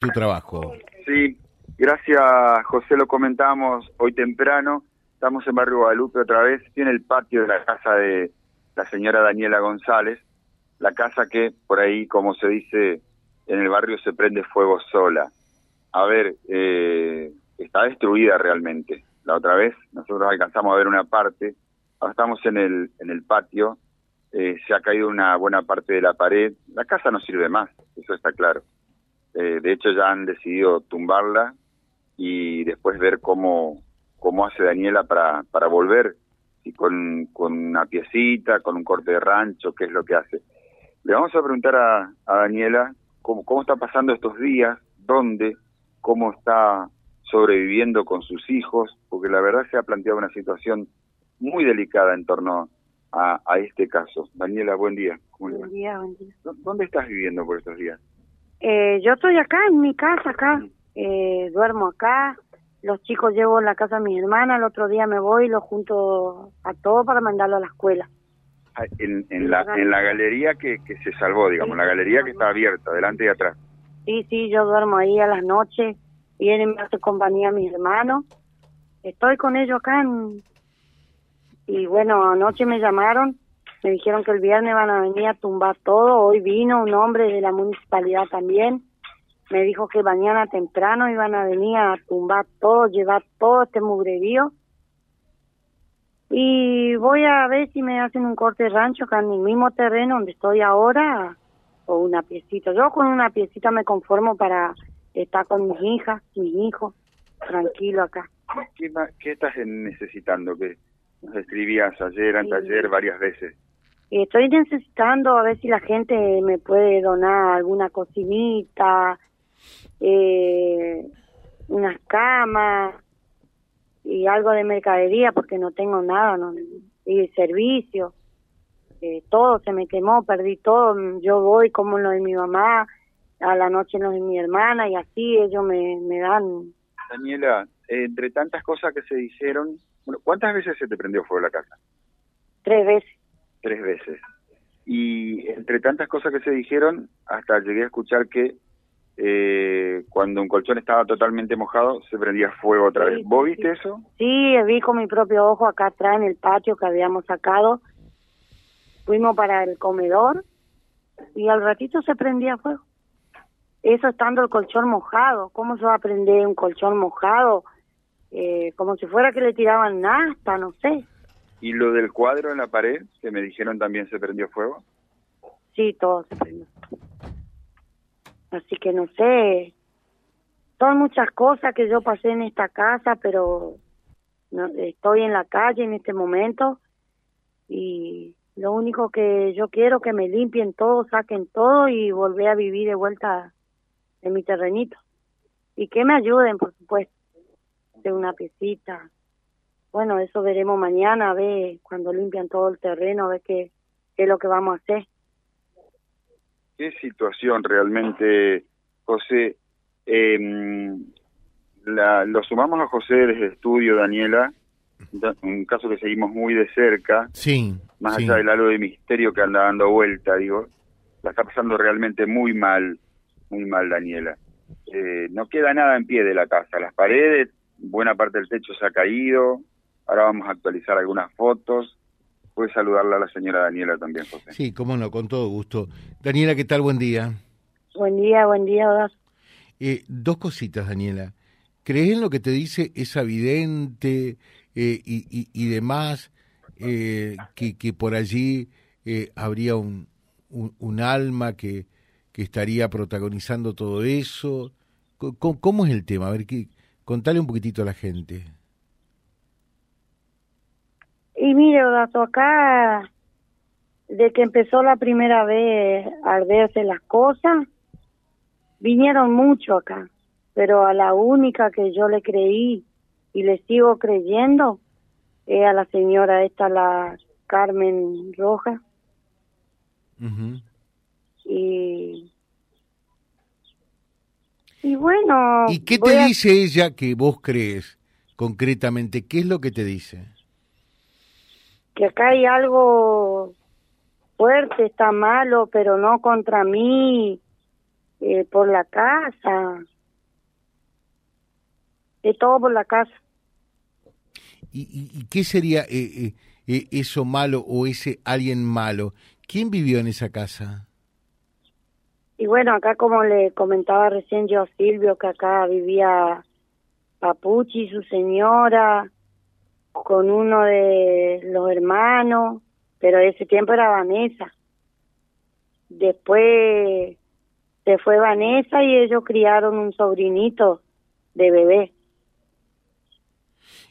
tu trabajo. Sí, gracias José, lo comentamos hoy temprano. Estamos en Barrio Guadalupe otra vez, tiene el patio de la casa de la señora Daniela González, la casa que por ahí, como se dice en el barrio, se prende fuego sola. A ver, eh, está destruida realmente. La otra vez nosotros alcanzamos a ver una parte, ahora estamos en el, en el patio, eh, se ha caído una buena parte de la pared, la casa no sirve más, eso está claro. Eh, de hecho ya han decidido tumbarla y después ver cómo, cómo hace Daniela para, para volver, y con, con una piecita, con un corte de rancho, qué es lo que hace. Le vamos a preguntar a, a Daniela cómo, cómo está pasando estos días, dónde, cómo está sobreviviendo con sus hijos, porque la verdad se ha planteado una situación muy delicada en torno a, a este caso. Daniela, buen día. buen día, buen día. ¿Dónde estás viviendo por estos días? Eh, yo estoy acá, en mi casa, acá. Eh, duermo acá. Los chicos llevo en la casa a mi hermana. El otro día me voy y los junto a todos para mandarlo a la escuela. Ah, en, en, la, en la galería que, que se salvó, digamos, la galería que está abierta, delante y atrás. Sí, sí, yo duermo ahí a las noches vienen me hace compañía mis hermanos. Estoy con ellos acá y bueno, anoche me llamaron, me dijeron que el viernes van a venir a tumbar todo. Hoy vino un hombre de la municipalidad también. Me dijo que mañana temprano iban a venir a tumbar todo, llevar todo este mugrerío. Y voy a ver si me hacen un corte de rancho acá en el mismo terreno donde estoy ahora o una piecita. Yo con una piecita me conformo para está con mis hijas, mis hijos, tranquilo acá. ¿Qué, qué estás necesitando? Que nos escribías ayer, anteayer, varias veces. Estoy necesitando a ver si la gente me puede donar alguna cocinita, eh, unas camas y algo de mercadería porque no tengo nada, no, y servicio. Eh, todo se me quemó, perdí todo. Yo voy como lo de mi mamá, a la noche no es mi hermana y así ellos me, me dan. Daniela, entre tantas cosas que se dijeron, ¿cuántas veces se te prendió fuego la casa? Tres veces. Tres veces. Y entre tantas cosas que se dijeron, hasta llegué a escuchar que eh, cuando un colchón estaba totalmente mojado, se prendía fuego otra vez. ¿Vos viste eso? Sí, vi con mi propio ojo acá atrás en el patio que habíamos sacado. Fuimos para el comedor y al ratito se prendía fuego. Eso estando el colchón mojado. ¿Cómo se va a prender un colchón mojado? Eh, como si fuera que le tiraban nasta, no sé. ¿Y lo del cuadro en la pared, que me dijeron también se prendió fuego? Sí, todo se prendió. Así que no sé. Son muchas cosas que yo pasé en esta casa, pero no, estoy en la calle en este momento y lo único que yo quiero que me limpien todo, saquen todo y volver a vivir de vuelta en mi terrenito. Y que me ayuden, por supuesto, de una piecita. Bueno, eso veremos mañana, a ver cuando limpian todo el terreno, a ver qué, qué es lo que vamos a hacer. ¿Qué situación realmente, José? Eh, la, lo sumamos a José desde el estudio, Daniela, un caso que seguimos muy de cerca, sí, más allá del halo de misterio que anda dando vuelta, digo, la está pasando realmente muy mal muy mal, Daniela. Eh, no queda nada en pie de la casa. Las paredes, buena parte del techo se ha caído. Ahora vamos a actualizar algunas fotos. Puedes saludarla a la señora Daniela también, José. Sí, cómo no, con todo gusto. Daniela, ¿qué tal? Buen día. Buen día, buen día, eh, dos cositas, Daniela. ¿Crees en lo que te dice esa vidente eh, y, y, demás, eh, que, que por allí eh, habría un, un alma que, que estaría protagonizando todo eso. ¿Cómo, es el tema? A ver, que, contale un poquitito a la gente. Y mire, Odato, acá, de que empezó la primera vez a arderse las cosas, vinieron mucho acá, pero a la única que yo le creí y le sigo creyendo es a la señora esta, la Carmen Roja. Y, y bueno... ¿Y qué te dice ella que vos crees concretamente? ¿Qué es lo que te dice? Que acá hay algo fuerte, está malo, pero no contra mí, eh, por la casa, de todo por la casa. ¿Y, y, qué sería eh, eh, eso malo o ese alguien malo? ¿Quién vivió en esa casa? Y bueno, acá como le comentaba recién yo a Silvio, que acá vivía Papuchi, su señora, con uno de los hermanos, pero ese tiempo era Vanessa. Después se fue Vanessa y ellos criaron un sobrinito de bebé.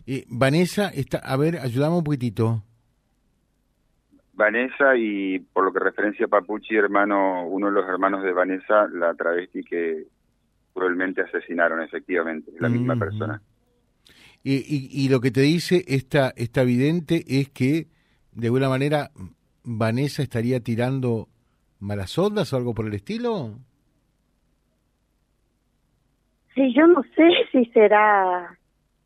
Eh, Vanessa, está, a ver, ayudame un poquitito. Vanessa y por lo que referencia a Papuchi, hermano, uno de los hermanos de Vanessa, la travesti que cruelmente asesinaron, efectivamente, la misma persona. Y, y, lo que te dice esta, esta vidente es que, de alguna manera, Vanessa estaría tirando malas ondas o algo por el estilo. Sí, yo no sé si será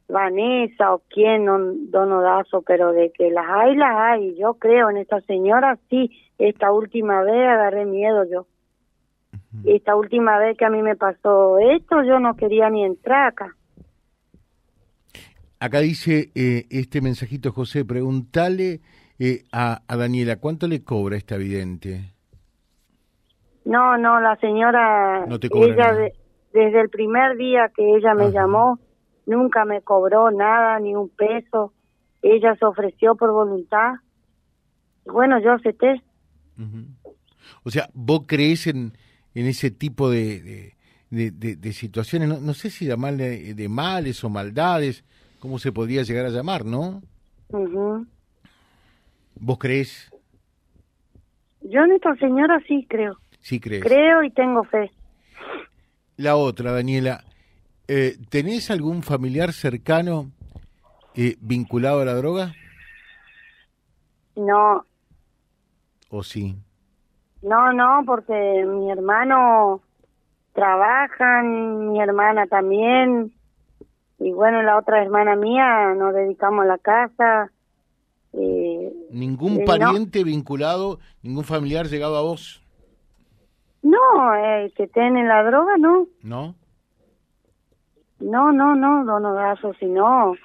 Vanessa o quién, Don Odazo, pero de que las hay, las hay. Yo creo en esta señora, sí. Esta última vez agarré miedo yo. Esta última vez que a mí me pasó esto, yo no quería ni entrar acá. Acá dice eh, este mensajito, José, pregúntale eh, a, a, Daniela, ¿cuánto le cobra esta vidente? No, no, la señora, ella desde el primer día que ella me llamó, nunca me cobró nada, ni un peso. Ella se ofreció por voluntad. Bueno, yo acepté. O sea, ¿vos crees en, en ese tipo de, de, de, situaciones? No, no, sé si llamarle de males o maldades, ¿cómo se podría llegar a llamar, no? ¿Vos crees? Yo en esta señora sí creo. Sí crees. Creo y tengo fe. La otra, Daniela, eh, ¿tenés algún familiar cercano eh, vinculado a la droga? No. ¿O sí? No, no, porque mi hermano trabaja, mi hermana también, y bueno, la otra hermana mía nos dedicamos a la casa. Eh, ¿Ningún pariente vinculado, ningún familiar llegado a vos? No, eh, que tiene la droga, no. ¿No? No, no, no, don Odazo, si no.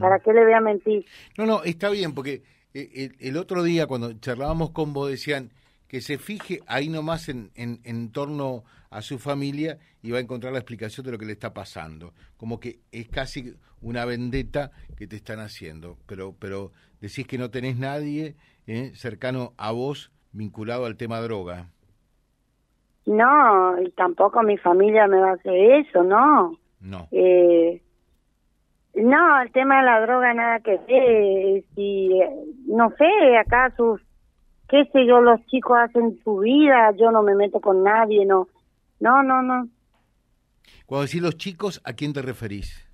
¿Para qué le voy a mentir? No, no, está bien, porque eh, el, otro día cuando charlábamos con vos decían que se fije ahí nomás en, en, en, torno a su familia y va a encontrar la explicación de lo que le está pasando. Como que es casi una vendetta que te están haciendo, pero, pero decís que no tenés nadie eh, cercano a vos vinculado al tema droga. No, y tampoco mi familia me va a hacer eso, no. No. Eh, no, el tema de la droga nada que ver. Si, no sé, acá sus, qué sé yo, los chicos hacen su vida, yo no me meto con nadie, no. No, no, no. Cuando decís los chicos, ¿a quién te referís?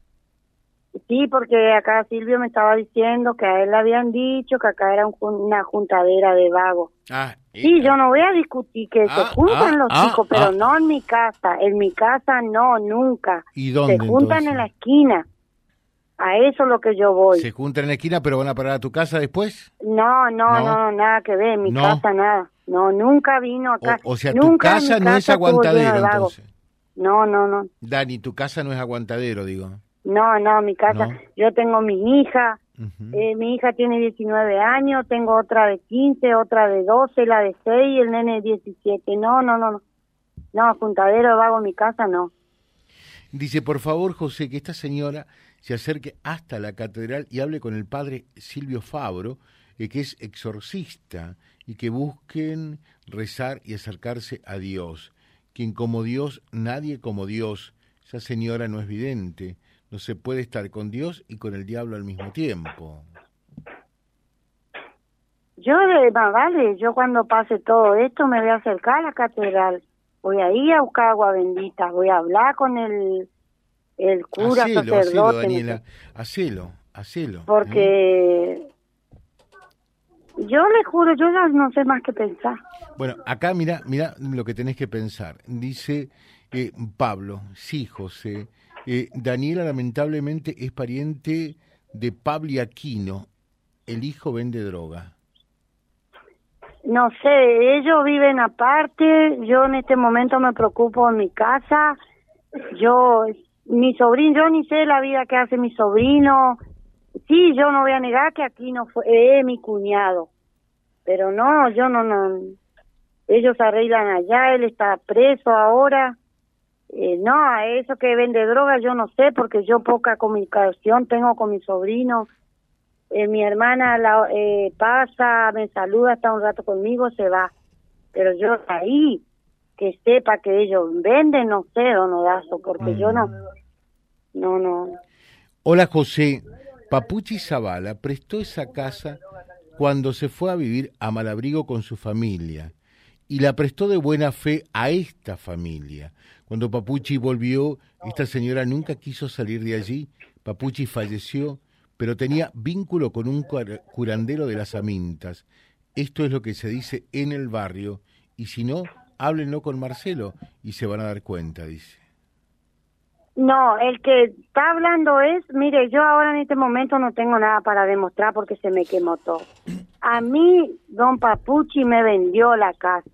Sí, porque acá Silvio me estaba diciendo que a él le habían dicho que acá era una juntadera de vagos. Ah, sí, yo no voy a discutir que se ah, juntan ah, los ah, chicos, pero no en mi casa. En mi casa no, nunca. ¿Y dónde? Se juntan en la esquina. A eso es lo que yo voy. ¿Se juntan en la esquina, pero van a parar a tu casa después? No, no, no, nada que ver. Mi casa nada. No, nunca vino acá. O, sea, tu casa no es aguantadero, entonces. No, no, no. Dani, tu casa no es aguantadero, digo. No, no, mi casa, yo tengo mi hija, eh, mi hija tiene 19 años, tengo otra de 15, otra de 12, la de 6 y el nene de 17. No, no, no, no. No, juntadero vago en mi casa, no. Dice, por favor, José, que esta señora se acerque hasta la catedral y hable con el padre Silvio Fabro, eh, que es exorcista, y que busquen rezar y acercarse a Dios. Quien como Dios, nadie como Dios. Esa señora no es vidente no se puede estar con Dios y con el diablo al mismo tiempo. Yo, de vale, yo cuando pase todo esto me voy a acercar a la catedral, voy a ir a buscar agua bendita, voy a hablar con el, el cura, hacelo, sacerdote. Hacelo, Daniela, hacelo, hacelo. Porque ¿eh? yo le juro, yo ya no sé más que pensar. Bueno, acá mira, mira lo que tenés que pensar. Dice eh, Pablo, sí, José, eh, Daniela lamentablemente es pariente de Pablo Aquino, el hijo vende droga. No sé, ellos viven aparte, yo en este momento me preocupo en mi casa, yo, mi sobrino, yo ni sé la vida que hace mi sobrino, sí, yo no voy a negar que aquí no fue, eh, mi cuñado, pero no, yo no, no, ellos arreglan allá, él está preso ahora, eh, no, a eso que vende droga yo no sé, porque yo poca comunicación tengo con mi sobrino, eh, mi hermana la, eh, pasa, me saluda, está un rato conmigo, se va. Pero yo ahí, que sepa que ellos venden, no sé, donodazo, porque yo no, no, no. Hola José, Papuchi Zavala prestó esa casa cuando se fue a vivir a Malabrigo con su familia y la prestó de buena fe a esta familia. Cuando Papuchi volvió, esta señora nunca quiso salir de allí. Papuchi falleció pero tenía vínculo con un curandero de las amintas. Esto es lo que se dice en el barrio, y si no, háblenlo con Marcelo y se van a dar cuenta, dice. No, el que está hablando es, mire, yo ahora en este momento no tengo nada para demostrar porque se me quemó todo. A mí, don Papuchi me vendió la casa.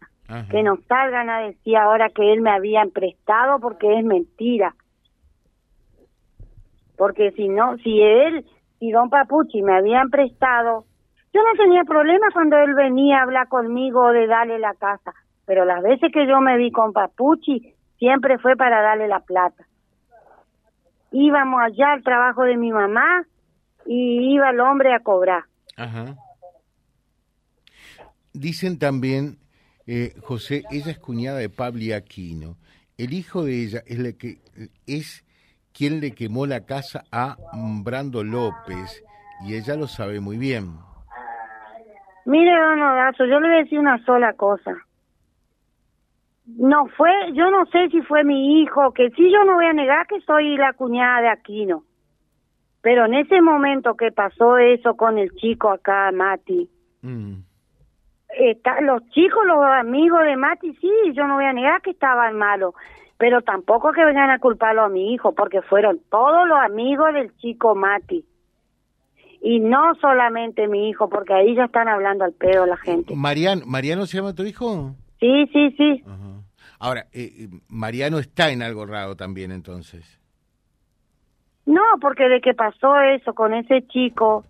Que no salgan a decir ahora que él me había prestado porque es mentira. Porque si no, si él y don Papuchi me habían prestado, yo no tenía problema cuando él venía a hablar conmigo de darle la casa, pero las veces que yo me vi con Papuchi siempre fue para darle la plata. Íbamos allá al trabajo de mi mamá y iba el hombre a cobrar. Ajá. Dicen también, eh, José, ella es cuñada de Pablo Aquino. El hijo de ella es la que es quién le quemó la casa a Brando López y ella lo sabe muy bien. Mire, don Odazo, yo le voy a decir una sola cosa. No fue, yo no sé si fue mi hijo, que sí yo no voy a negar que soy la cuñada de Aquino. Pero en ese momento que pasó eso con el chico acá, Mati, mm. está, los chicos, los amigos de Mati, sí, yo no voy a negar que estaban malos pero tampoco que vengan a culparlo a mi hijo, porque fueron todos los amigos del chico Mati. Y no solamente mi hijo, porque ahí ya están hablando al pedo la gente. Mariano, ¿Mariano se llama tu hijo? Sí, sí, sí. Ahora, eh, eh, Mariano está en algo raro también entonces. No, porque de que pasó eso con ese chico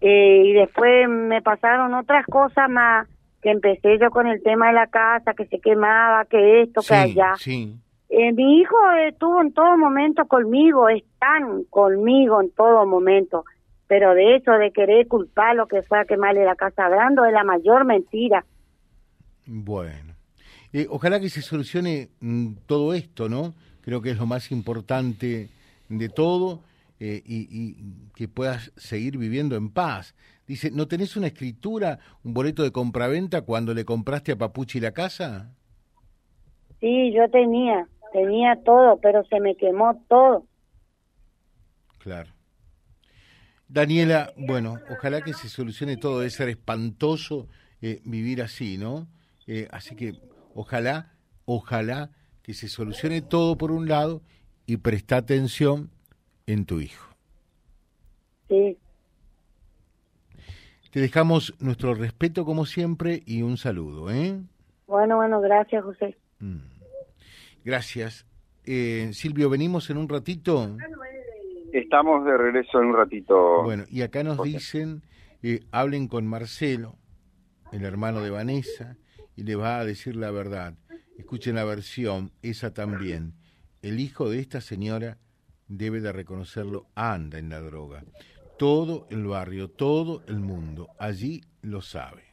eh, y después me pasaron otras cosas más, que empecé yo con el tema de la casa, que se quemaba, que esto, que allá. Sí. Eh, mi hijo estuvo en todo momento conmigo, están conmigo en todo momento, pero de eso de querer culpar lo que fue a quemarle la casa Brando es la mayor mentira. Bueno, eh, ojalá que se solucione mm, todo esto, ¿no? Creo que es lo más importante de todo eh, y, y, que puedas seguir viviendo en paz. Dice, ¿no tenés una escritura, un boleto de compraventa cuando le compraste a Papuchi la casa? Sí, yo tenía tenía todo, pero se me quemó todo. Claro. Daniela, bueno, ojalá que se solucione todo, debe ser espantoso eh, vivir así, ¿no? Eh, así que ojalá, ojalá que se solucione todo por un lado y presta atención en tu hijo. Sí. Te dejamos nuestro respeto como siempre y un saludo, ¿eh? Bueno, bueno, gracias, José. Mm. Gracias. Eh, Silvio, venimos en un ratito. Estamos de regreso en un ratito. Bueno, y acá nos dicen, eh, hablen con Marcelo, el hermano de Vanessa, y le va a decir la verdad. Escuchen la versión, esa también. El hijo de esta señora debe de reconocerlo, anda en la droga. Todo el barrio, todo el mundo, allí lo sabe.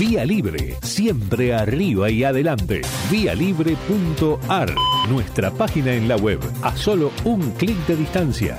Vía Libre, siempre arriba y adelante. Vialibre.ar, nuestra página en la web, a solo un clic de distancia.